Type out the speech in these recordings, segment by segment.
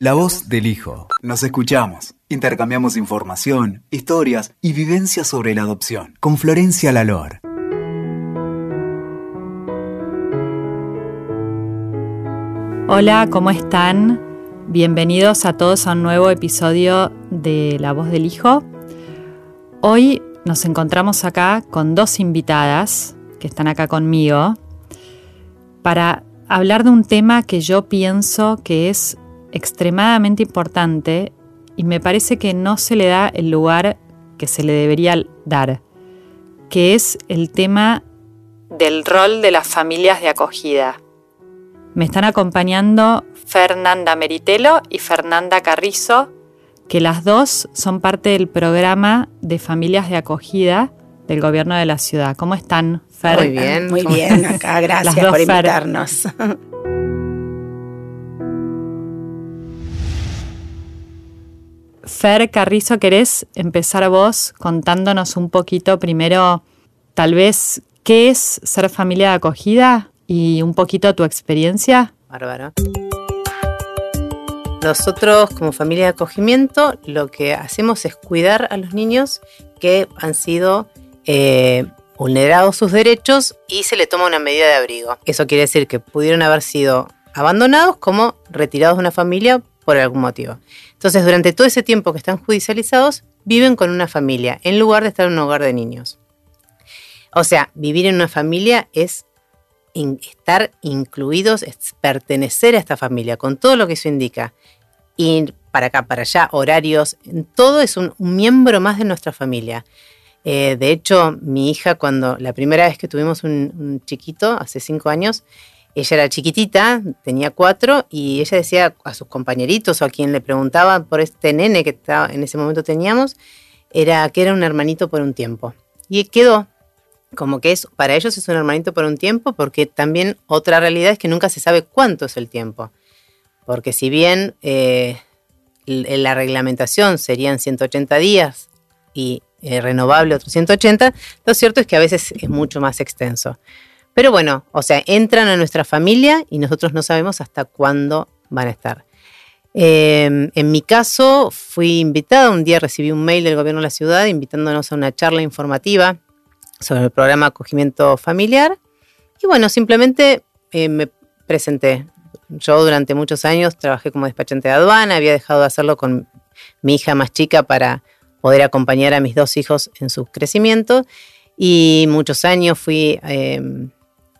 La voz del hijo. Nos escuchamos, intercambiamos información, historias y vivencias sobre la adopción con Florencia Lalor. Hola, ¿cómo están? Bienvenidos a todos a un nuevo episodio de La voz del hijo. Hoy nos encontramos acá con dos invitadas que están acá conmigo para hablar de un tema que yo pienso que es extremadamente importante y me parece que no se le da el lugar que se le debería dar, que es el tema del rol de las familias de acogida. Me están acompañando Fernanda Meritelo y Fernanda Carrizo, que las dos son parte del programa de familias de acogida del gobierno de la ciudad. ¿Cómo están, Fer? Muy bien, muy bien. Acá, gracias por invitarnos. Fer Carrizo, ¿querés empezar vos contándonos un poquito primero, tal vez, qué es ser familia de acogida y un poquito tu experiencia? Bárbara. Nosotros como familia de acogimiento lo que hacemos es cuidar a los niños que han sido eh, vulnerados sus derechos y se le toma una medida de abrigo. Eso quiere decir que pudieron haber sido abandonados como retirados de una familia por algún motivo. Entonces, durante todo ese tiempo que están judicializados, viven con una familia, en lugar de estar en un hogar de niños. O sea, vivir en una familia es estar incluidos, es pertenecer a esta familia, con todo lo que eso indica. Ir para acá, para allá, horarios, todo es un, miembro más de nuestra familia. Eh, de hecho, mi hija, cuando la primera vez que tuvimos un chiquito, hace cinco años, ella era chiquitita, tenía cuatro, y ella decía a sus compañeritos o a quien le preguntaba por este nene que en ese momento teníamos, era que era un hermanito por un tiempo. Y quedó como que es, para ellos es un hermanito por un tiempo, porque también otra realidad es que nunca se sabe cuánto es el tiempo. Porque si bien eh, la reglamentación serían 180 días y eh, renovable otros 180, lo cierto es que a veces es mucho más extenso. Pero bueno, o sea, entran a nuestra familia y nosotros no sabemos hasta cuándo van a estar. Em, en mi caso, fui invitada, un día recibí un mail del gobierno de la ciudad invitándonos a una charla informativa sobre el programa acogimiento familiar. Y bueno, simplemente eh, me presenté. Yo durante muchos años trabajé como despachante de aduana, había dejado de hacerlo con mi hija más chica para poder acompañar a mis dos hijos en su crecimiento. Y muchos años fui em,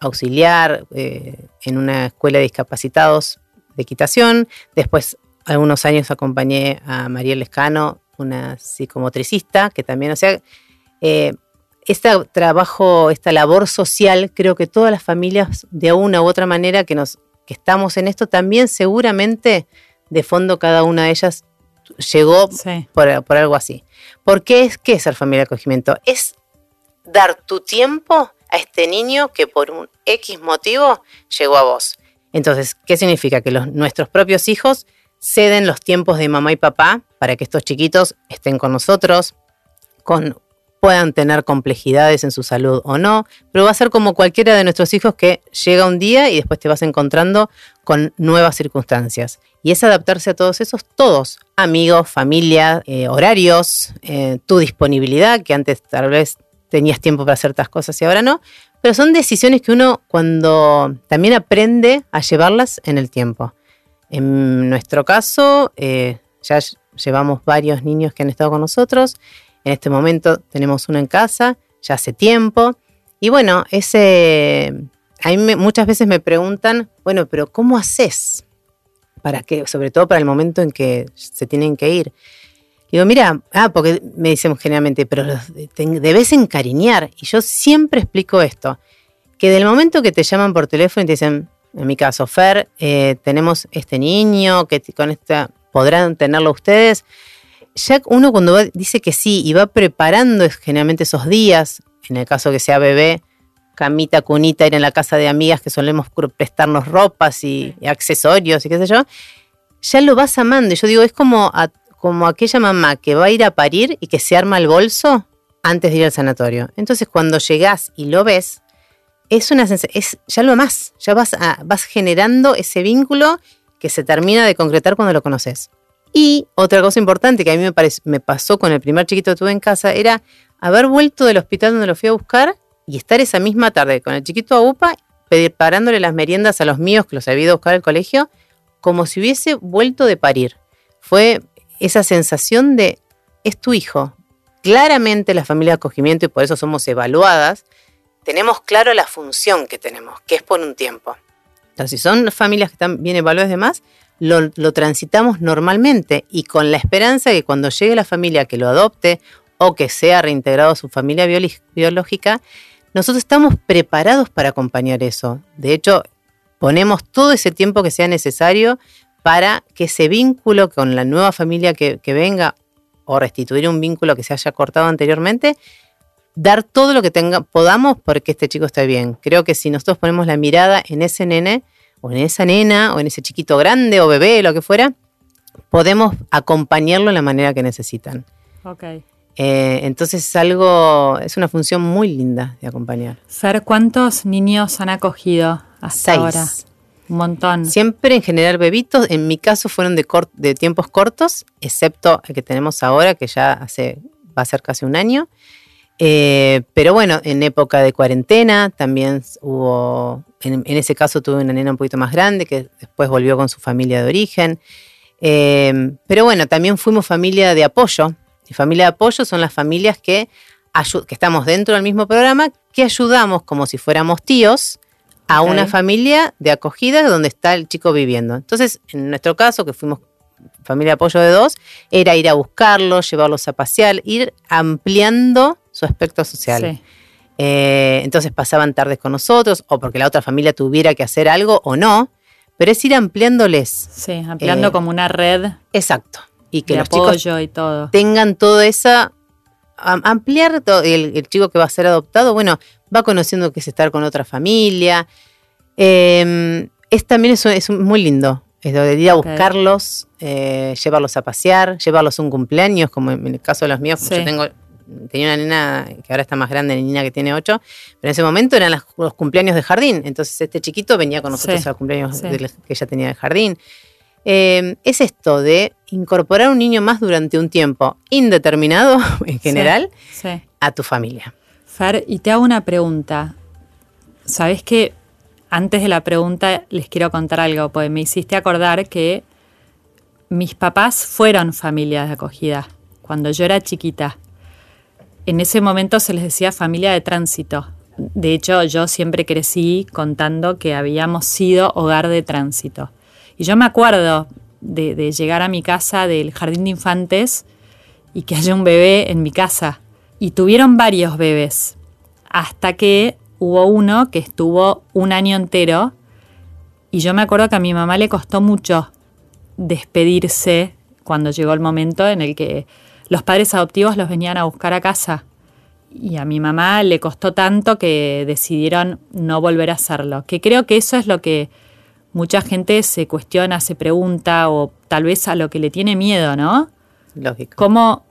auxiliar eh, en una escuela de discapacitados de equitación. Después, algunos años acompañé a María Lescano, una psicomotricista, que también, o sea, eh, este trabajo, esta labor social, creo que todas las familias, de una u otra manera que, nos, que estamos en esto, también seguramente de fondo cada una de ellas llegó por, por, algo así. ¿Por qué es, qué es ser familia de acogimiento? Es dar tu tiempo a este niño que por un X motivo llegó a vos. Entonces, ¿qué significa? Que nuestros propios hijos ceden los tiempos de mamá y papá para que estos chiquitos estén con nosotros, con, puedan tener complejidades en su salud o no, pero va a ser como cualquiera de nuestros hijos que llega un día y después te vas encontrando con nuevas circunstancias. Y es adaptarse a todos esos, todos, amigos, familia, eh, horarios, eh, tu disponibilidad, que antes tal vez tenías tiempo para hacer estas cosas y ahora no, pero son decisiones que uno cuando también aprende a llevarlas en el tiempo. En nuestro caso, eh, ya llevamos varios niños que han estado con nosotros, en este momento tenemos uno en casa, ya hace tiempo, y bueno, ese, a mí muchas veces me preguntan, bueno, pero ¿cómo haces? Para que, sobre todo para el momento en que se tienen que ir. Digo, mira, ah, porque me dicen generalmente, pero debes encariñar. Y yo siempre explico esto, que del momento que te llaman por teléfono y te dicen, en mi caso, Fer, eh, tenemos este niño, que con esta podrán tenerlo ustedes. Ya uno cuando dice que sí y va preparando generalmente esos días, en el caso que sea bebé, camita, cunita, ir en la casa de amigas que solemos prestarnos ropas y, y accesorios y qué sé yo, ya lo vas amando. Y yo digo, es como a, como aquella mamá que va a ir a parir y que se arma el bolso antes de ir al sanatorio. Entonces, cuando llegás y lo ves, es una es, ya lo amás, ya vas, vas generando ese vínculo que se termina de concretar cuando lo conoces. Y otra cosa importante que a mí me, me pasó con el primer chiquito que tuve en casa era haber vuelto del hospital donde lo fui a buscar y estar esa misma tarde con el chiquito a UPA preparándole las meriendas a los míos que los había ido a buscar al colegio, como si hubiese vuelto de parir. Fue esa sensación de, es tu hijo. Claramente la familia de acogimiento, y por eso somos evaluadas, tenemos claro la función que tenemos, que es por un tiempo. Entonces, si son familias que están bien evaluadas demás, lo, lo transitamos normalmente y con la esperanza de que cuando llegue la familia que lo adopte o que sea reintegrado a su familia biológica, nosotros estamos preparados para acompañar eso. De hecho, ponemos todo ese tiempo que sea necesario para que ese vínculo con la nueva familia que, venga o restituir un vínculo que se haya cortado anteriormente, dar todo lo que tenga, podamos porque este chico esté bien. Creo que si nosotros ponemos la mirada en ese nene, o en esa nena, o en ese chiquito grande, o bebé, lo que fuera, podemos acompañarlo en la manera que necesitan. Okay. Eh, entonces es algo, es una función muy linda de acompañar. Fer, ¿cuántos niños han acogido hasta ahora? Un montón. Siempre en general bebitos, en mi caso fueron de, tiempos cortos, excepto el que tenemos ahora, que ya hace, va a ser casi un año. Eh, pero bueno, en época de cuarentena también hubo, en, ese caso tuve una nena un poquito más grande que después volvió con su familia de origen. Eh, pero bueno, también fuimos familia de apoyo, y familia de apoyo son las familias que, que estamos dentro del mismo programa, que ayudamos como si fuéramos tíos a una familia de acogida donde está el chico viviendo. Entonces, en nuestro caso, que fuimos familia de apoyo de dos, era ir a buscarlos, llevarlos a pasear, ir ampliando su aspecto social. Eh, entonces pasaban tardes con nosotros, o porque la otra familia tuviera que hacer algo o no, pero es ir ampliándoles. Sí, ampliando eh, como una red. Exacto y que los chicos y todo. tengan toda esa ampliar todo, el, chico que va a ser adoptado, bueno, va conociendo que es estar con otra familia. Em, es también es, muy lindo. Es de ir a buscarlos, eh, llevarlos a pasear, llevarlos a un cumpleaños, como en el caso de los míos, yo tengo, tenía una nena que ahora está más grande, la niña que tiene ocho, pero en ese momento eran los, cumpleaños de jardín. Entonces este chiquito venía con nosotros a los cumpleaños que ella tenía de jardín. Em, es esto de incorporar un niño más durante un tiempo indeterminado, en general, a tu familia. Y te hago una pregunta. Sabes que antes de la pregunta les quiero contar algo, porque me hiciste acordar que mis papás fueron familias de acogida cuando yo era chiquita. En ese momento se les decía familia de tránsito. De hecho, yo siempre crecí contando que habíamos sido hogar de tránsito. Y yo me acuerdo de, llegar a mi casa del jardín de infantes y que haya un bebé en mi casa. Y tuvieron varios bebés, hasta que hubo uno que estuvo un año entero. Y yo me acuerdo que a mi mamá le costó mucho despedirse cuando llegó el momento en el que los padres adoptivos los venían a buscar a casa. Y a mi mamá le costó tanto que decidieron no volver a hacerlo. Que creo que eso es lo que mucha gente se cuestiona, se pregunta o tal vez a lo que le tiene miedo, ¿no? Lógico. ¿Cómo,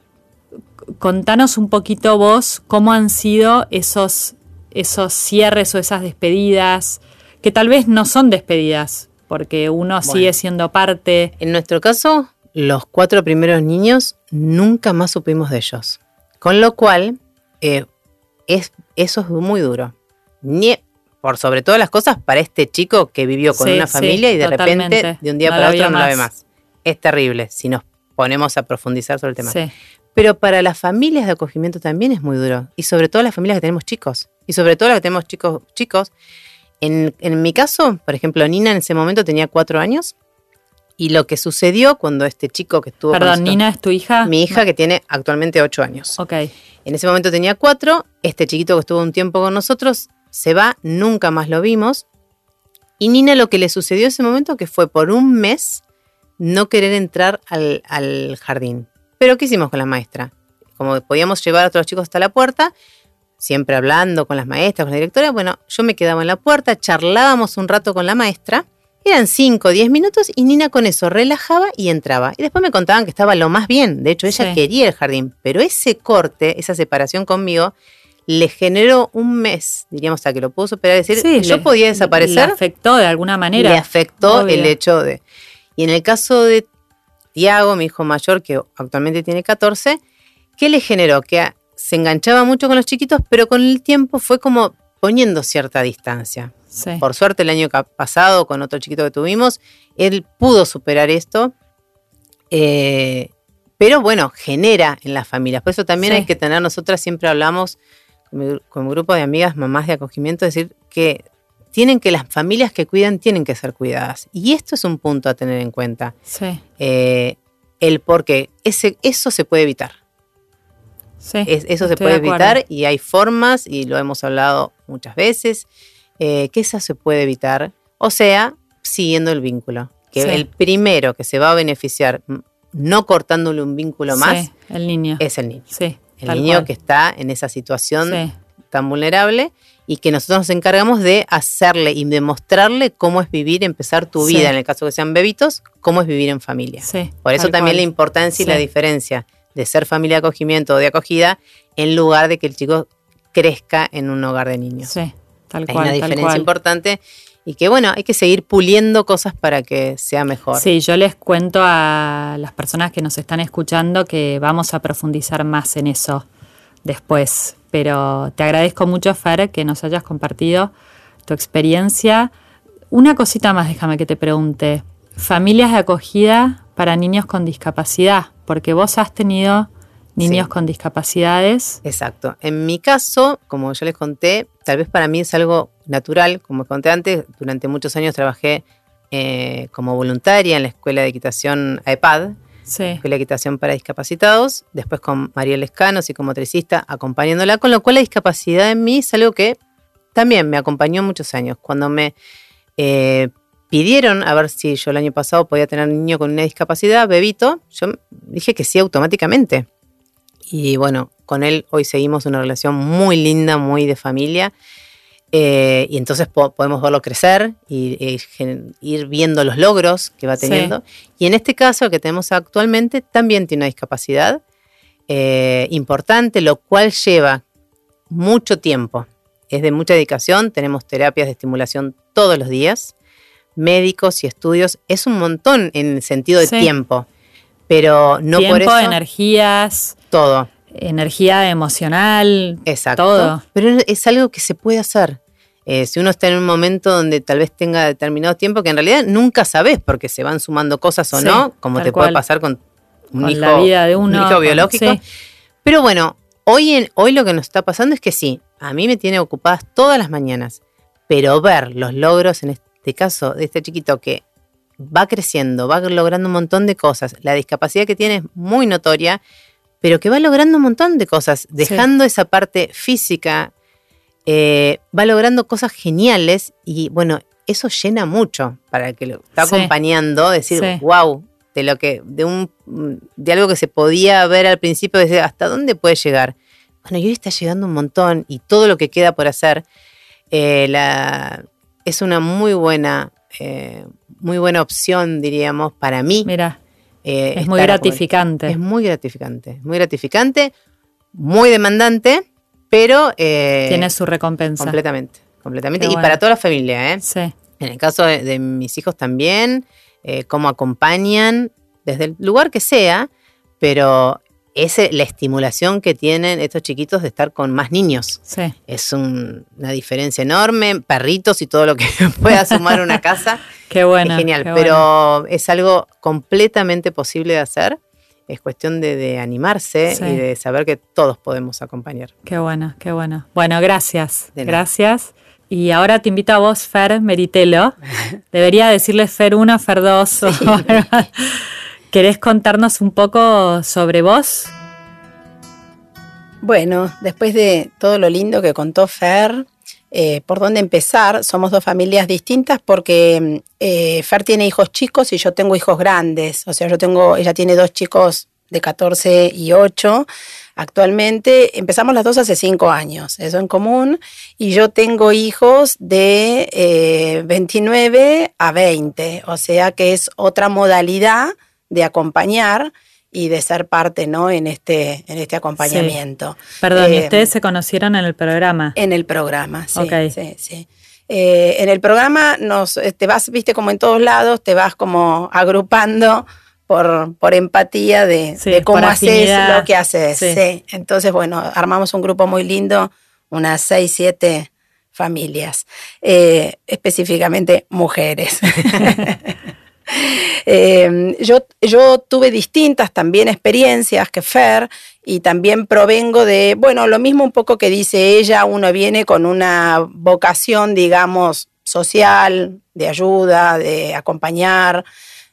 contanos un poquito vos cómo han sido esos, esos cierres o esas despedidas, que tal vez no son despedidas, porque uno sigue siendo parte. En nuestro caso, los cuatro primeros niños nunca más supimos de ellos. Con lo cual, eh, es, eso es muy duro. Ni, por sobre todas las cosas para este chico que vivió con una familia y de repente de un día para otro no la ve más. Es terrible si nos ponemos a profundizar sobre el tema. Pero para las familias de acogimiento también es muy duro. Y sobre todo las familias que tenemos chicos. Y sobre todo las que tenemos chicos, chicos. En, en mi caso, por ejemplo, Nina en ese momento tenía cuatro años. Y lo que sucedió cuando este chico que estuvo. Perdón, Nina es tu hija. Mi hija que tiene actualmente ocho años. Ok. En ese momento tenía cuatro. Este chiquito que estuvo un tiempo con nosotros se va, nunca más lo vimos. Y Nina lo que le sucedió en ese momento que fue por un mes no querer entrar al, jardín. Pero ¿qué hicimos con la maestra? Como podíamos llevar a todos los chicos hasta la puerta, siempre hablando con las maestras, con la directora, bueno, yo me quedaba en la puerta, charlábamos un rato con la maestra, eran 5 o 10 minutos y Nina con eso relajaba y entraba. Y después me contaban que estaba lo más bien, de hecho ella quería el jardín, pero ese corte, esa separación conmigo, le generó un mes, diríamos, hasta que lo pudo superar, decir, yo podía desaparecer. Le afectó de alguna manera. Le afectó el hecho de... Y en el caso de Tiago, mi hijo mayor, que actualmente tiene 14, ¿qué le generó? Que se enganchaba mucho con los chiquitos, pero con el tiempo fue como poniendo cierta distancia. Por suerte, el año pasado, con otro chiquito que tuvimos, él pudo superar esto. Eh, pero bueno, genera en las familias. Por eso también hay que tener, nosotras siempre hablamos con un grupo de amigas, mamás de acogimiento, decir que tienen que las familias que cuidan tienen que ser cuidadas. Y esto es un punto a tener en cuenta. Sí. Eh, el por qué. Ese, eso se puede evitar. Sí, eso se puede evitar y hay formas, y lo hemos hablado muchas veces, eh, que eso se puede evitar. O sea, siguiendo el vínculo. Que el primero que se va a beneficiar, no cortándole un vínculo más, el niño. es el niño. Sí, el niño que está en esa situación tan vulnerable y que nosotros nos encargamos de hacerle y demostrarle cómo es vivir, empezar tu vida, en el caso que sean bebitos, cómo es vivir en familia. Por eso también la importancia y la diferencia de ser familia de acogimiento o de acogida en lugar de que el chico crezca en un hogar de niños. Sí, tal cual. Hay una diferencia importante y que bueno, hay que seguir puliendo cosas para que sea mejor. Sí, yo les cuento a las personas que nos están escuchando que vamos a profundizar más en eso después, pero te agradezco mucho, Fer, que nos hayas compartido tu experiencia. Una cosita más, déjame que te pregunte. Familias de acogida para niños con discapacidad, porque vos has tenido niños con discapacidades. Exacto. En mi caso, como yo les conté, tal vez para mí es algo natural. Como conté antes, durante muchos años trabajé eh, como voluntaria en la Escuela de Equitación AEPAD, sí. Escuela de Equitación para Discapacitados, después con María Lescano, psicomotricista, acompañándola, con lo cual la discapacidad en mí es algo que también me acompañó muchos años. Cuando me eh, pidieron a ver si yo el año pasado podía tener un niño con una discapacidad, bebito, yo dije que sí automáticamente. Y bueno, con él hoy seguimos una relación muy linda, muy de familia. Eh, y entonces podemos verlo crecer y, ir viendo los logros que va teniendo. Y en este caso, que tenemos actualmente, también tiene una discapacidad eh, importante, lo cual lleva mucho tiempo. Es de mucha dedicación, tenemos terapias de estimulación todos los días, médicos y estudios. Es un montón en el sentido de tiempo, pero no por eso. energías todo. Energía emocional. Exacto. Todo. Pero es algo que se puede hacer. Eh, si uno está en un momento donde tal vez tenga determinado tiempo, que en realidad nunca sabes porque se van sumando cosas o no, como te puede pasar con un hijo, la vida de uno, un hijo biológico. Pero bueno, hoy, en, hoy lo que nos está pasando es que sí, a mí me tiene ocupadas todas las mañanas, pero ver los logros, en este caso de este chiquito que va creciendo, va logrando un montón de cosas, la discapacidad que tiene es muy notoria pero que va logrando un montón de cosas, dejando esa parte física, eh, va logrando cosas geniales y bueno, eso llena mucho para el que lo está acompañando, decir, wow, de lo que, de un, de algo que se podía ver al principio, desde hasta dónde puede llegar. Bueno, y hoy está llegando un montón y todo lo que queda por hacer, eh, la, es una muy buena, eh, muy buena opción, diríamos, para mí. Mira eh, es muy gratificante. Es muy gratificante, muy gratificante, muy demandante, pero... Eh, Tiene su recompensa. Completamente, completamente. y para toda la familia, ¿eh? Sí. En el caso de, mis hijos también, eh, cómo acompañan, desde el lugar que sea, pero es la estimulación que tienen estos chiquitos de estar con más niños. Sí. Es una diferencia enorme, perritos y todo lo que pueda sumar una casa. qué bueno. Es genial, pero es algo completamente posible de hacer. Es cuestión de, animarse y de saber que todos podemos acompañar. Qué bueno, qué bueno. Bueno, gracias. Gracias. Y ahora te invito a vos, Fer Meritelo. Debería decirle Fer 1, Fer 2. ¿Querés contarnos un poco sobre vos? Bueno, después de todo lo lindo que contó Fer, eh, ¿por dónde empezar? Somos dos familias distintas porque eh, Fer tiene hijos chicos y yo tengo hijos grandes. O sea, yo tengo, ella tiene dos chicos de 14 y 8 actualmente. Empezamos las dos hace 5 años, eso en común. Y yo tengo hijos de 29 eh, a 20, o sea que es otra modalidad de acompañar y de ser parte ¿no? en, este, en este acompañamiento. Perdón, ¿y eh, ustedes se conocieron en el programa? En el programa, sí. sí, sí. Eh, en el programa nos, te vas, viste, como en todos lados, te vas como agrupando por, por empatía de, cómo haces lo que haces. Entonces, bueno, armamos un grupo muy lindo, unas seis, siete familias, eh, específicamente mujeres. Eh, yo, yo tuve distintas también experiencias que Fer y también provengo de, bueno, lo mismo un poco que dice ella, uno viene con una vocación, digamos, social, de ayuda, de acompañar,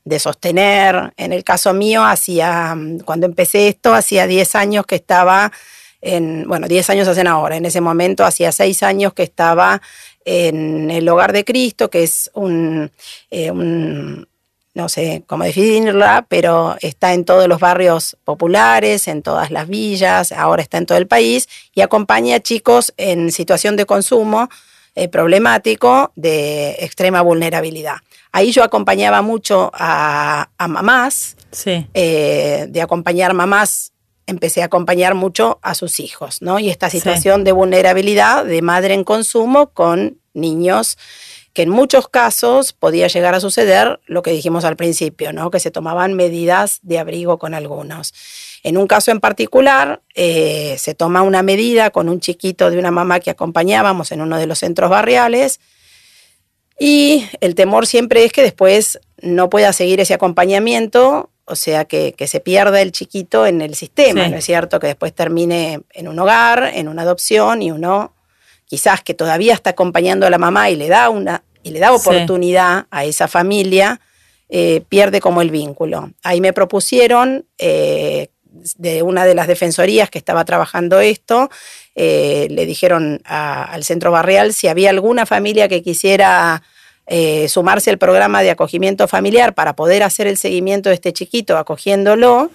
de sostener. En el caso mío, hacía, cuando empecé esto, hacía 10 años que estaba en, bueno, 10 años hacen ahora, en ese momento hacía 6 años que estaba en el Hogar de Cristo, que es un, eh, un no sé cómo definirla, pero está en todos los barrios populares, en todas las villas, ahora está en todo el país y acompaña a chicos en situación de consumo eh, problemático de extrema vulnerabilidad. Ahí yo acompañaba mucho a, mamás, eh, de acompañar mamás empecé a acompañar mucho a sus hijos, ¿no? Y esta situación de vulnerabilidad de madre en consumo con niños que en muchos casos podía llegar a suceder lo que dijimos al principio, ¿no? que se tomaban medidas de abrigo con algunos. En un caso en particular, eh, se toma una medida con un chiquito de una mamá que acompañábamos en uno de los centros barriales y el temor siempre es que después no pueda seguir ese acompañamiento, o sea, que, se pierda el chiquito en el sistema, ¿no es cierto? Que después termine en un hogar, en una adopción y uno quizás que todavía está acompañando a la mamá y le da una y le da oportunidad a esa familia, eh, pierde como el vínculo. Ahí me propusieron eh, de una de las defensorías que estaba trabajando esto, eh, le dijeron al centro barrial si había alguna familia que quisiera sumarse al programa de acogimiento familiar para poder hacer el seguimiento de este chiquito acogiéndolo.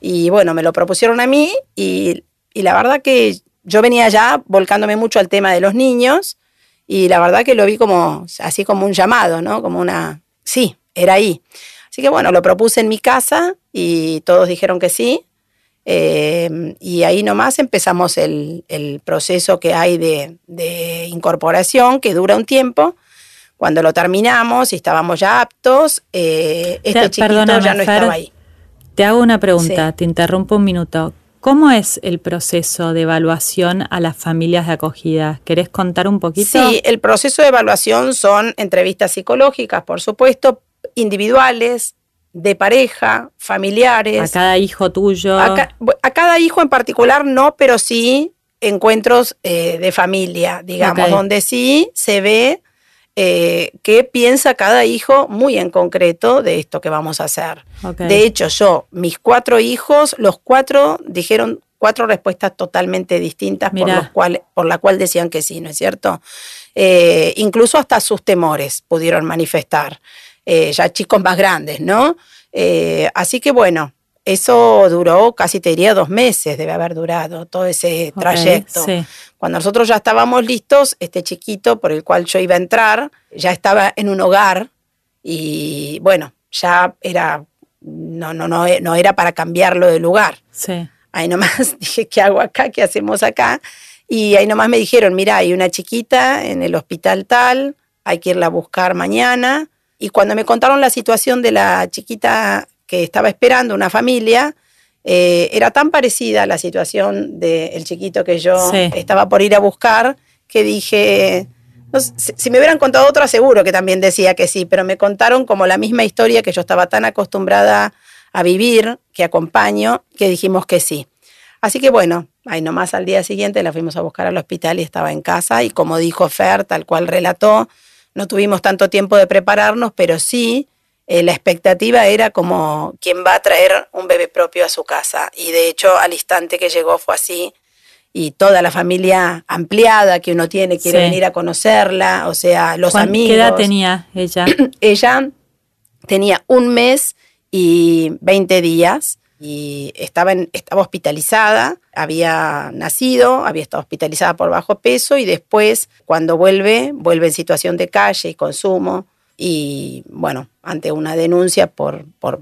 Y bueno, me lo propusieron a mí y, y la verdad que yo venía ya volcándome mucho al tema de los niños y la verdad que lo vi como así como un llamado, ¿no? Como una, sí, era ahí. Así que bueno, lo propuse en mi casa y todos dijeron que sí. Eh, y ahí nomás empezamos el, proceso que hay de, incorporación, que dura un tiempo. Cuando lo terminamos y estábamos ya aptos, eh, este chiquito ya no estaba ahí. Te hago una pregunta, te interrumpo un minuto. ¿Cómo es el proceso de evaluación a las familias de acogida? ¿Querés contar un poquito? Sí, el proceso de evaluación son entrevistas psicológicas, por supuesto, individuales, de pareja, familiares. A cada hijo tuyo. A, cada hijo en particular no, pero sí encuentros eh, de familia, digamos, donde sí se ve eh, qué piensa cada hijo muy en concreto de esto que vamos a hacer. De hecho, yo, mis cuatro hijos, los cuatro dijeron cuatro respuestas totalmente distintas por, los por la cual decían que sí, ¿no es cierto? Eh, incluso hasta sus temores pudieron manifestar, eh, ya chicos más grandes, ¿no? así que bueno, eso duró casi te diría dos meses, debe haber durado todo ese trayecto. Cuando nosotros ya estábamos listos, este chiquito por el cual yo iba a entrar ya estaba en un hogar y bueno, ya era, no, no, no, no era para cambiarlo de lugar. Sí. Ahí nomás dije, ¿qué hago acá? ¿Qué hacemos acá? Y ahí nomás me dijeron, mira, hay una chiquita en el hospital tal, hay que irla a buscar mañana. Y cuando me contaron la situación de la chiquita que estaba esperando una familia, eh, era tan parecida a la situación del chiquito que yo estaba por ir a buscar, que dije, si, me hubieran contado otra, seguro que también decía que sí, pero me contaron como la misma historia que yo estaba tan acostumbrada a vivir, que acompaño, que dijimos que sí. Así que bueno, ahí nomás al día siguiente la fuimos a buscar al hospital y estaba en casa y como dijo Fer, tal cual relató, no tuvimos tanto tiempo de prepararnos, pero sí eh, la expectativa era como quien va a traer un bebé propio a su casa. Y de hecho, al instante que llegó fue así. Y toda la familia ampliada que uno tiene quiere venir a conocerla, o sea, los amigos. ¿Qué edad tenía ella? ella tenía un mes y 20 días y estaba, estaba hospitalizada, había nacido, había estado hospitalizada por bajo peso y después, cuando vuelve, vuelve en situación de calle y consumo y bueno, ante una denuncia por, por,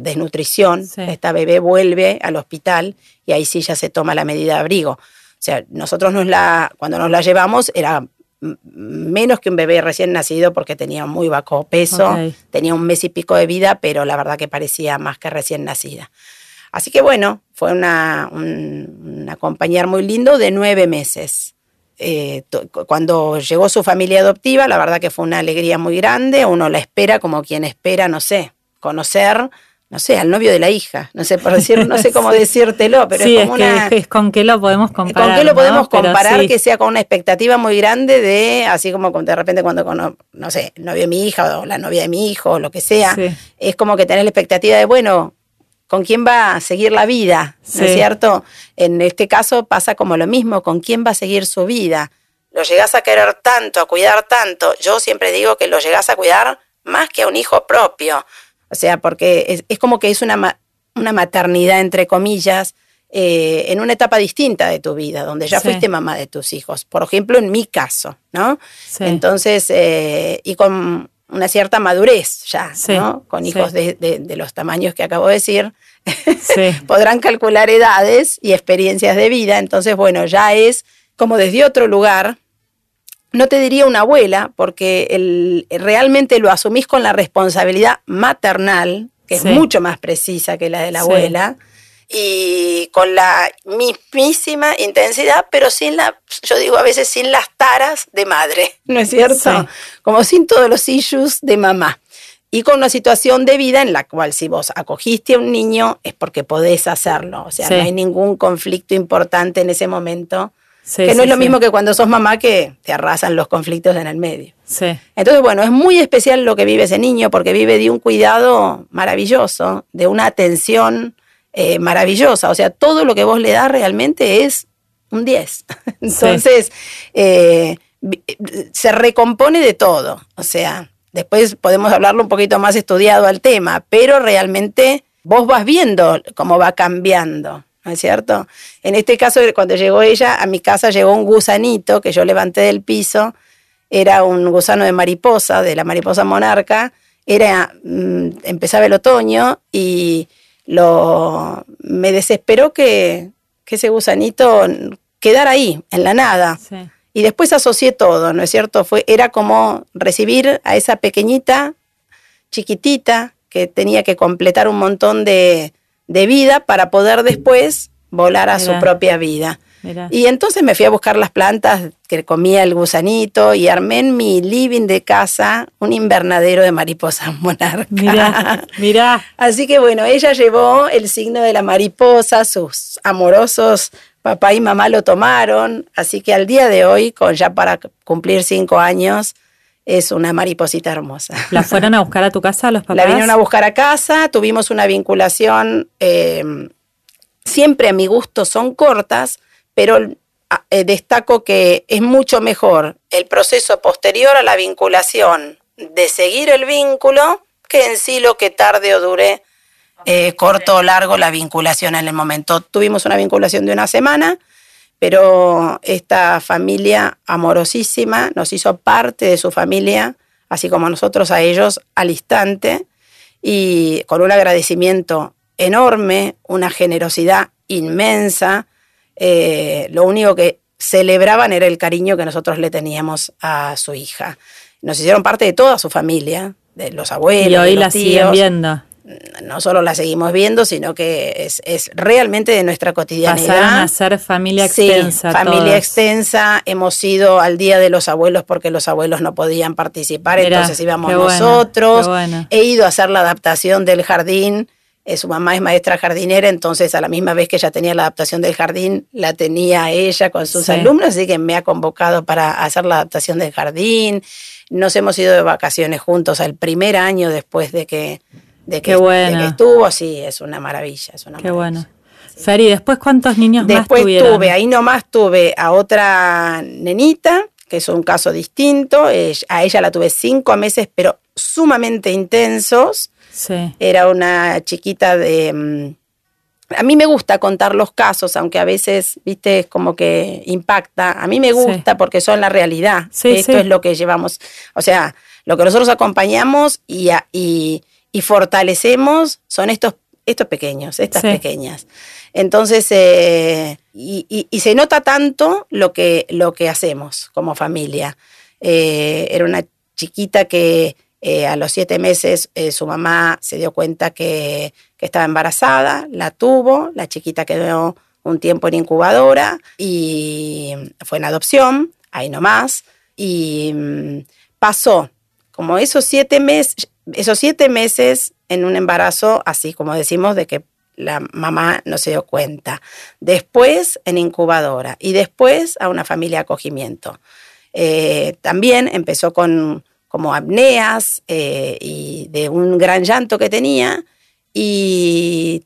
desnutrición, esta bebé vuelve al hospital y ahí sí ya se toma la medida de abrigo. O sea, nosotros nos la, cuando nos la llevamos era menos que un bebé recién nacido porque tenía muy bajo peso, tenía un mes y pico de vida, pero la verdad que parecía más que recién nacida. Así que bueno, fue una, un, acompañar muy lindo de nueve meses. Eh, cuando llegó su familia adoptiva, la verdad que fue una alegría muy grande, uno la espera como quien espera, no sé, conocer no sé, al novio de la hija, no sé por decir, no sé cómo decírtelo, pero es como una es con qué lo podemos comparar. Con qué lo podemos comparar que sea con una expectativa muy grande de, así como de repente cuando no sé, el novio de mi hija o la novia de mi hijo o lo que sea, es como que tener la expectativa de, bueno, ¿con quién va a seguir la vida? ¿No es cierto? En este caso pasa como lo mismo, ¿con quién va a seguir su vida? Lo llegás a querer tanto, a cuidar tanto. Yo siempre digo que lo llegás a cuidar más que a un hijo propio o sea, porque es, como que es una, una maternidad, entre comillas, eh, en una etapa distinta de tu vida, donde ya fuiste mamá de tus hijos. Por ejemplo, en mi caso, ¿no? Entonces, eh, y con una cierta madurez ya, ¿no? Con hijos de, de, los tamaños que acabo de decir, podrán calcular edades y experiencias de vida. Entonces, bueno, ya es como desde otro lugar, no te diría una abuela, porque el, realmente lo asumís con la responsabilidad maternal, que es mucho más precisa que la de la abuela, y con la mismísima intensidad, pero sin la, yo digo a veces sin las taras de madre, ¿no es cierto? Como sin todos los issues de mamá. Y con una situación de vida en la cual si vos acogiste a un niño es porque podés hacerlo, o sea, no hay ningún conflicto importante en ese momento que no es lo mismo que cuando sos mamá que te arrasan los conflictos en el medio. Entonces, bueno, es muy especial lo que vive ese niño porque vive de un cuidado maravilloso, de una atención eh, maravillosa. O sea, todo lo que vos le das realmente es un 10. Entonces, eh, se recompone de todo. O sea, después podemos hablarlo un poquito más estudiado al tema, pero realmente vos vas viendo cómo va cambiando. ¿no es cierto? En este caso, cuando llegó ella, a mi casa llegó un gusanito que yo levanté del piso, era un gusano de mariposa, de la mariposa monarca, era, mm, empezaba el otoño y lo, me desesperó que, ese gusanito quedara ahí, en la nada. Y después asocié todo, ¿no es cierto? Fue, era como recibir a esa pequeñita, chiquitita, que tenía que completar un montón de, de vida para poder después volar a su propia vida. Y entonces me fui a buscar las plantas que comía el gusanito y armé en mi living de casa un invernadero de mariposas monarca. Mira, Así que bueno, ella llevó el signo de la mariposa, sus amorosos papá y mamá lo tomaron, así que al día de hoy, con ya para cumplir cinco años, es una mariposita hermosa. ¿La fueron a buscar a tu casa los papás? La vinieron a buscar a casa, tuvimos una vinculación, eh, siempre a mi gusto son cortas, pero eh, destaco que es mucho mejor el proceso posterior a la vinculación de seguir el vínculo que en sí lo que tarde o dure eh, corto o largo la vinculación en el momento. Tuvimos una vinculación de una semana, pero esta familia amorosísima nos hizo parte de su familia, así como nosotros a ellos al instante, y con un agradecimiento enorme, una generosidad inmensa. Eh, lo único que celebraban era el cariño que nosotros le teníamos a su hija. Nos hicieron parte de toda su familia, de los abuelos. Y hoy la siguen viendo no solo la seguimos viendo, sino que es, es realmente de nuestra cotidianidad. Pasaron a ser familia extensa. Sí, familia extensa. Hemos ido al Día de los Abuelos porque los abuelos no podían participar, entonces íbamos nosotros. He ido a hacer la adaptación del jardín. Eh, su mamá es maestra jardinera, entonces a la misma vez que ella tenía la adaptación del jardín, la tenía ella con sus alumnos, así que me ha convocado para hacer la adaptación del jardín. Nos hemos ido de vacaciones juntos al primer año después de que de que, estuvo, sí, es una maravilla. Es una Qué bueno. Feri, ¿después cuántos niños más tuvieron? Después tuve, ahí nomás tuve a otra nenita, que es un caso distinto. a ella la tuve cinco meses, pero sumamente intensos. Sí. Era una chiquita de... Mm, a mí me gusta contar los casos, aunque a veces, viste, es como que impacta. A mí me gusta porque son la realidad. Esto es lo que llevamos. O sea, lo que nosotros acompañamos y, y y fortalecemos son estos, estos pequeños, estas pequeñas. Entonces, eh, y, se nota tanto lo que, lo que hacemos como familia. Eh, era una chiquita que eh, a los siete meses eh, su mamá se dio cuenta que, que, estaba embarazada, la tuvo, la chiquita quedó un tiempo en incubadora y fue en adopción, ahí nomás, y mm, pasó como esos siete meses, esos siete meses en un embarazo, así como decimos, de que la mamá no se dio cuenta. Después en incubadora y después a una familia de acogimiento. Eh, también empezó con como apneas eh, y de un gran llanto que tenía y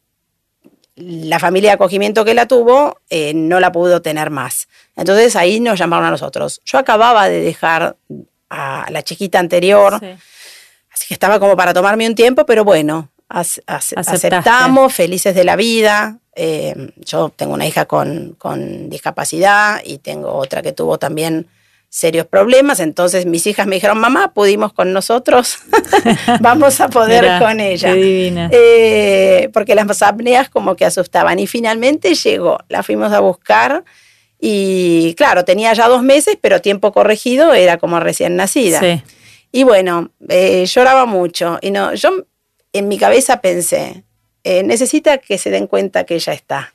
la familia de acogimiento que la tuvo eh, no la pudo tener más. Entonces ahí nos llamaron a nosotros. Yo acababa de dejar a la chiquita anterior, así que estaba como para tomarme un tiempo, pero bueno, aceptamos, felices de la vida. Eh, yo tengo una hija con, discapacidad y tengo otra que tuvo también serios problemas, entonces mis hijas me dijeron, mamá, pudimos con nosotros, vamos a poder con ella. Eh, porque las apneas como que asustaban. Y finalmente llegó, la fuimos a buscar y claro, tenía ya dos meses, pero tiempo corregido era como recién nacida. Y bueno, eh, lloraba mucho. Y no, yo en mi cabeza pensé, eh, necesita que se den cuenta que ella está,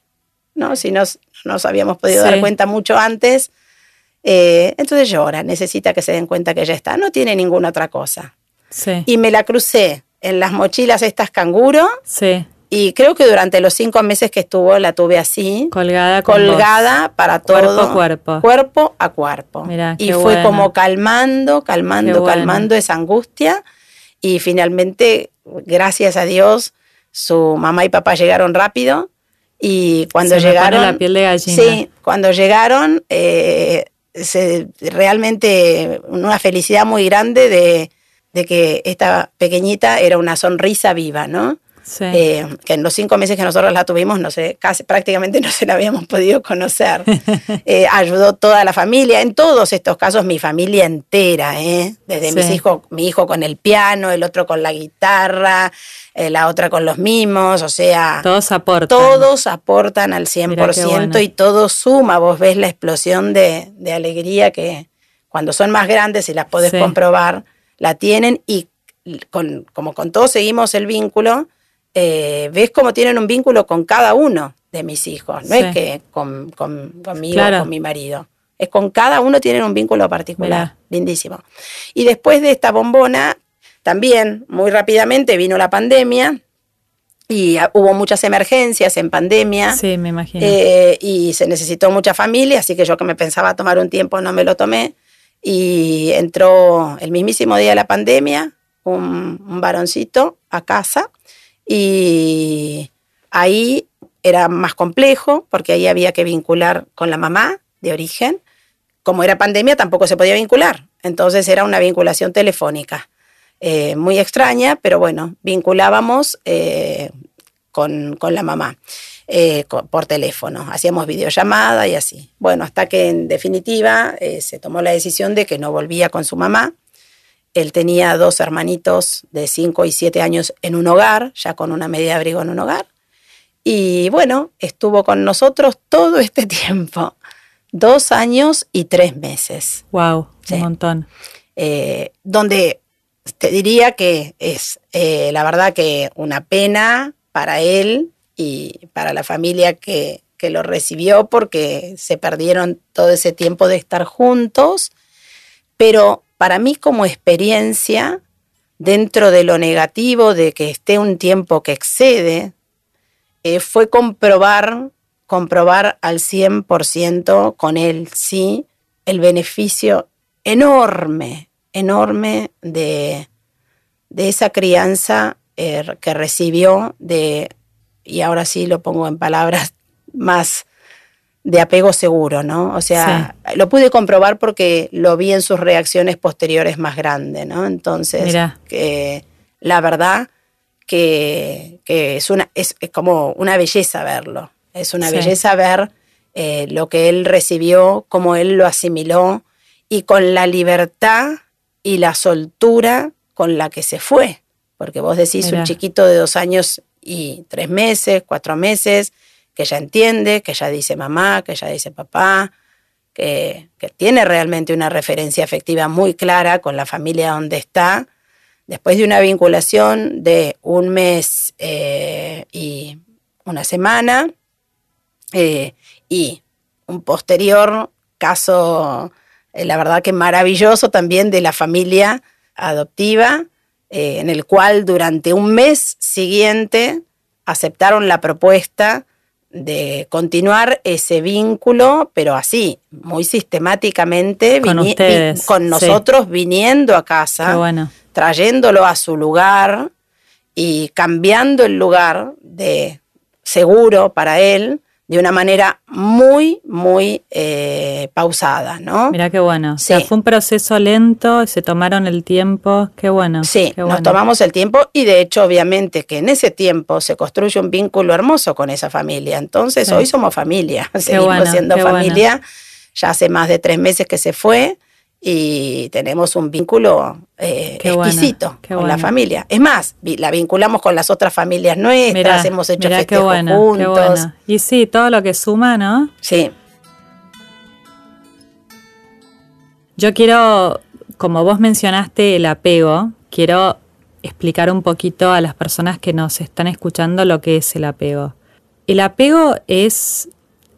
¿no? Si nos, nos habíamos podido dar cuenta mucho antes, eh, entonces llora, necesita que se den cuenta que ella está, no tiene ninguna otra cosa. Sí. Y me la crucé en las mochilas estas canguro. Sí. Y creo que durante los cinco meses que estuvo la tuve así. Colgada Colgada para todo. Cuerpo a cuerpo. Cuerpo a cuerpo. y fue como calmando, calmando, calmando esa angustia. Y finalmente gracias a Dios, su mamá y papá llegaron rápido y cuando llegaron... la piel de gallina. Sí, cuando llegaron, eh, realmente una felicidad muy grande de, de que esta pequeñita era una sonrisa viva, ¿no? Eh, que en los cinco meses que nosotros la tuvimos, no sé, casi prácticamente no se la habíamos podido conocer. Eh, ayudó toda la familia, en todos estos casos mi familia entera, ¿eh? desde mis hijos, mi hijo con el piano, el otro con la guitarra, la otra con los mimos, o sea... Todos aportan. Todos aportan al 100% y todo suma, vos ves la explosión de, alegría que cuando son más grandes y las podés comprobar, la tienen y con, como con todos seguimos el vínculo, eh, ves cómo tienen un vínculo con cada uno de mis hijos. No es que con, conmigo o con mi marido. Es con cada uno tienen un vínculo particular. Lindísimo. Y después de esta bombona, también muy rápidamente vino la pandemia. Y hubo muchas emergencias en pandemia. Sí, me imagino. Eh, y se necesitó mucha familia, así que yo que me pensaba tomar un tiempo no me lo tomé. Y entró el mismísimo día de la pandemia un, un varoncito a casa y ahí era más complejo porque ahí había que vincular con la mamá de origen. Como era pandemia, tampoco se podía vincular. Entonces era una vinculación telefónica. Eh, muy extraña, pero bueno, vinculábamos eh, con, la mamá eh, por teléfono. Hacíamos videollamada y así. Bueno, hasta que en definitiva se tomó la decisión de que no volvía con su mamá él tenía dos hermanitos de 5 y 7 años en un hogar, ya con una media abrigo en un hogar. Y bueno, estuvo con nosotros todo este tiempo, dos años y tres meses. ¡Wow! Un montón. Eh, donde te diría que es eh, la verdad que una pena para él y para la familia que, que lo recibió porque se perdieron todo ese tiempo de estar juntos, pero para mí como experiencia, dentro de lo negativo de que esté un tiempo que excede, eh, fue comprobar, comprobar al 100% con él, sí, el beneficio enorme, enorme de, de esa crianza eh, que recibió de, y ahora sí lo pongo en palabras más de apego seguro, ¿no? O sea, lo pude comprobar porque lo vi en sus reacciones posteriores más grandes, ¿no? Entonces, que la verdad que, es, una, es, como una belleza verlo, es una belleza ver eh, lo que él recibió, cómo él lo asimiló y con la libertad y la soltura con la que se fue. Porque vos decís un chiquito de dos años y tres meses, cuatro meses, que ella entiende, que ella dice mamá, que ella dice papá, que, tiene realmente una referencia afectiva muy clara con la familia donde está, después de una vinculación de un mes eh, y una semana eh, y un posterior caso, eh, la verdad que maravilloso también de la familia adoptiva, en el cual durante un mes siguiente aceptaron la propuesta de continuar ese vínculo, pero así, muy sistemáticamente, con, con nosotros viniendo a casa, trayéndolo a su lugar y cambiando el lugar de seguro para él de una manera muy, muy eh, pausada, ¿no? Mira qué bueno. O sea, fue un proceso lento, se tomaron el tiempo, qué bueno. Sí, nos tomamos el tiempo y de hecho, obviamente, que en ese tiempo se construye un vínculo hermoso con esa familia. Entonces, hoy somos familia, seguimos siendo familia. Ya hace más de tres meses que se fue y tenemos un vínculo eh, exquisito con la familia. Es más, la vinculamos con las otras familias nuestras, hemos hecho festejos juntos. Y sí, todo lo que suma, ¿no? Sí. Yo quiero, como vos mencionaste el apego, quiero explicar un poquito a las personas que nos están escuchando lo que es el apego. El apego es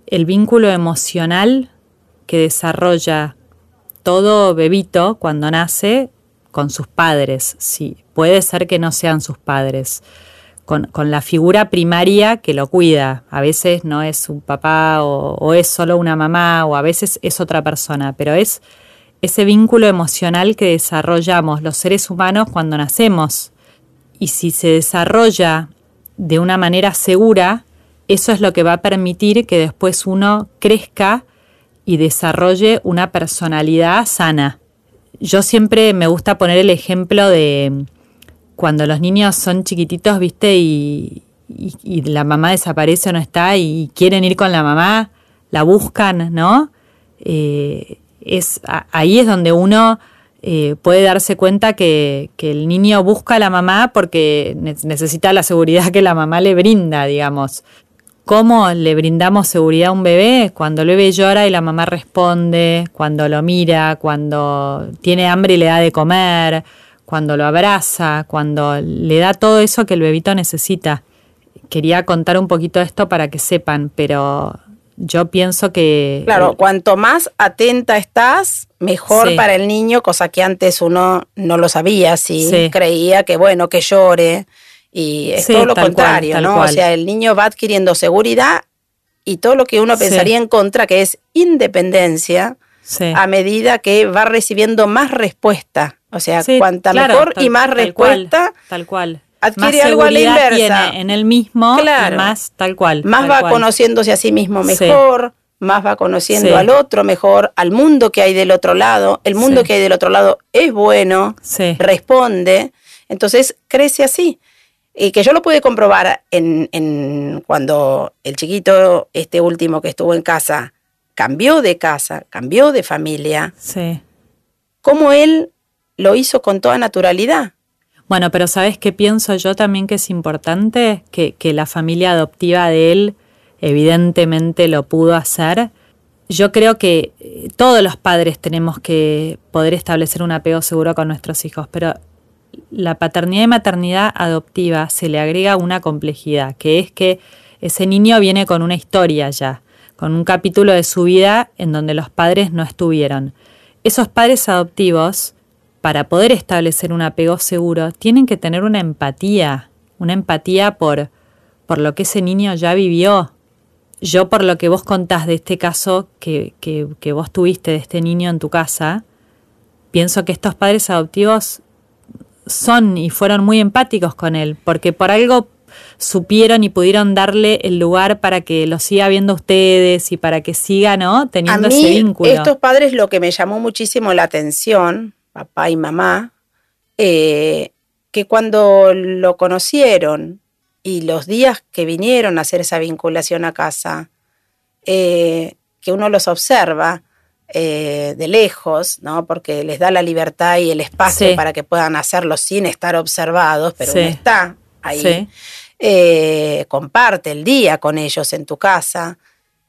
el vínculo emocional que desarrolla todo bebito cuando nace con sus padres, sí, puede ser que no sean sus padres, con, la figura primaria que lo cuida, a veces no es un papá o, o, es solo una mamá o a veces es otra persona, pero es ese vínculo emocional que desarrollamos los seres humanos cuando nacemos. Y si se desarrolla de una manera segura, eso es lo que va a permitir que después uno crezca y desarrolle una personalidad sana. Yo siempre me gusta poner el ejemplo de cuando los niños son chiquititos, viste, y, la mamá desaparece o no está y quieren ir con la mamá, la buscan, ¿no? Eh, es, ahí es donde uno eh, puede darse cuenta que, que, el niño busca a la mamá porque necesita la seguridad que la mamá le brinda, digamos. ¿Cómo le brindamos seguridad a un bebé? Cuando el bebé llora y la mamá responde, cuando lo mira, cuando tiene hambre y le da de comer, cuando lo abraza, cuando le da todo eso que el bebito necesita. Quería contar un poquito esto para que sepan, pero yo pienso que... Claro, cuanto más atenta estás, mejor para el niño, cosa que antes uno no lo sabía, si creía que bueno, que llore y es todo lo contrario, ¿no? O sea, el niño va adquiriendo seguridad y todo lo que uno pensaría en contra, que es independencia, a medida que va recibiendo más respuesta. O sea, cuanta mejor y más respuesta. tal cual. Adquiere algo a la inversa. en el mismo, más tal cual. Más va conociéndose a sí mismo mejor, más va conociendo al otro mejor, al mundo que hay del otro lado. El mundo que hay del otro lado es bueno, responde. Entonces crece así. Y que yo lo pude comprobar en, cuando el chiquito, este último que estuvo en casa, cambió de casa, cambió de familia. Sí. Cómo él lo hizo con toda naturalidad. Bueno, pero ¿sabes qué pienso yo también que es importante? Que, que la familia adoptiva de él evidentemente lo pudo hacer. Yo creo que eh, todos los padres tenemos que poder establecer un apego seguro con nuestros hijos, pero la paternidad y maternidad adoptiva se le agrega una complejidad, que es que ese niño viene con una historia ya, con un capítulo de su vida en donde los padres no estuvieron. Esos padres adoptivos, para poder establecer un apego seguro, tienen que tener una empatía, una empatía por, por lo que ese niño ya vivió. Yo por lo que vos contás de este caso que, que, que vos tuviste de este niño en tu casa, pienso que estos padres adoptivos son y fueron muy empáticos con él, porque por algo supieron y pudieron darle el lugar para que lo siga viendo ustedes y para que siga, ¿no? Teniendo ese vínculo. Estos padres lo que me llamó muchísimo la atención, papá y mamá, eh, que cuando lo conocieron y los días que vinieron a hacer esa vinculación a casa, eh, que uno los observa, eh, de lejos, ¿no? porque les da la libertad y el espacio para que puedan hacerlo sin estar observados, pero uno está ahí. eh, comparte el día con ellos en tu casa.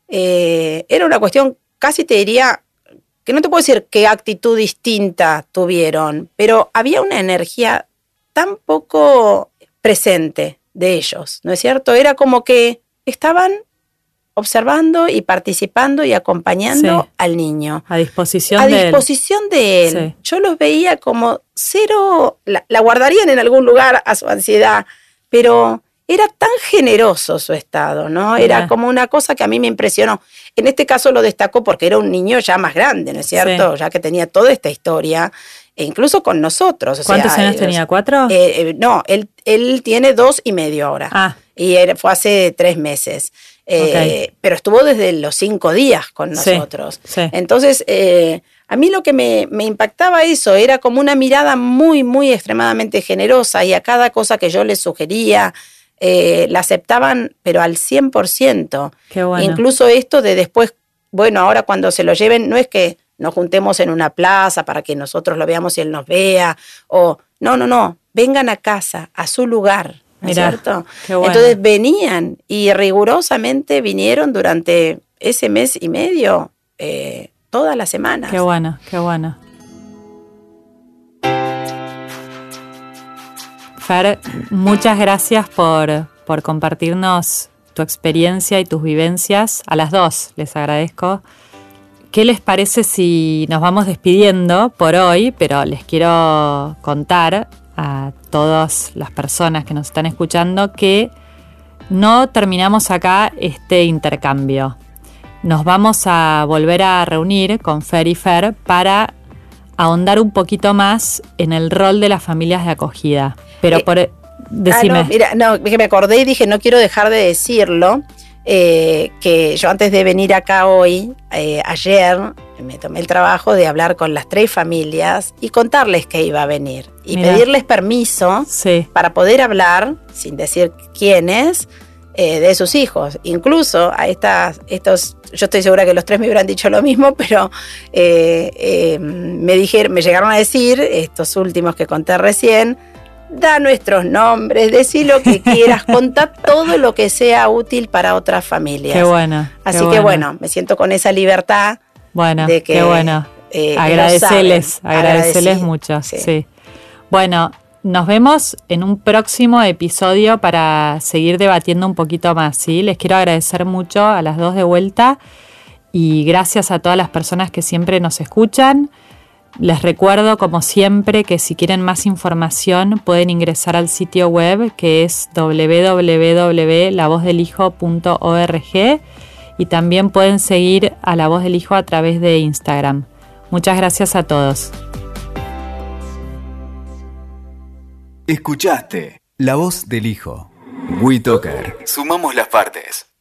Eh, era una cuestión, casi te diría, que no te puedo decir qué actitud distinta tuvieron, pero había una energía tan poco presente de ellos, ¿no es cierto? Era como que estaban observando y participando y acompañando al niño. A disposición a de él. disposición de él. Yo los veía como cero, la, guardarían en algún lugar a su ansiedad, pero era tan generoso su estado, ¿no? Era como una cosa que a mí me impresionó. En este caso lo destacó porque era un niño ya más grande, ¿no es cierto? Ya que tenía toda esta historia, e incluso con nosotros. ¿Cuántos años tenía? ¿Cuatro? Eh, eh, no, él, él tiene dos y medio ahora. Ah. Y fue hace tres meses. Eh, pero estuvo desde los cinco días con nosotros. Entonces, a mí lo que me, me, impactaba eso era como una mirada muy, muy extremadamente generosa y a cada cosa que yo les sugería, eh, la aceptaban, pero al 100%. Qué bueno. Incluso esto de después, bueno, ahora cuando se lo lleven, no es que nos juntemos en una plaza para que nosotros lo veamos y él nos vea, o no, no, no, vengan a casa, a su lugar. ¿No es cierto? Entonces venían y rigurosamente vinieron durante ese mes y medio, eh, todas las semanas. Qué bueno, qué bueno. Fer, muchas gracias por, compartirnos tu experiencia y tus vivencias. A las dos les agradezco. ¿Qué les parece si nos vamos despidiendo por hoy? Pero les quiero contar a todas las personas que nos están escuchando que no terminamos acá este intercambio. Nos vamos a volver a reunir con Fer y Fer para ahondar un poquito más en el rol de las familias de acogida. Pero eh, por... E, decime. Ah, no, mira, no, que me acordé y dije, no quiero dejar de decirlo, eh, que yo antes de venir acá hoy, eh, ayer, me tomé el trabajo de hablar con las tres familias y contarles que iba a venir y pedirles permiso para poder hablar, sin decir quiénes, de sus hijos. Incluso a estas, estos, yo estoy segura que los tres me hubieran dicho lo mismo, pero me dijeron, me llegaron a decir, estos últimos que conté recién, da nuestros nombres, decí lo que quieras, contá todo lo que sea útil para otras familias. Qué bueno. Así que bueno, me siento con esa libertad. Bueno, de que, qué bueno. Eh, agradecerles, agradecerles mucho. Sí. Bueno, nos vemos en un próximo episodio para seguir debatiendo un poquito más. ¿sí? Les quiero agradecer mucho a las dos de vuelta y gracias a todas las personas que siempre nos escuchan. Les recuerdo, como siempre, que si quieren más información pueden ingresar al sitio web que es www.lavozdelhijo.org y también pueden seguir a La Voz del Hijo a través de Instagram. Muchas gracias a todos. Escuchaste La Voz del Hijo. WeToker. Sumamos las partes.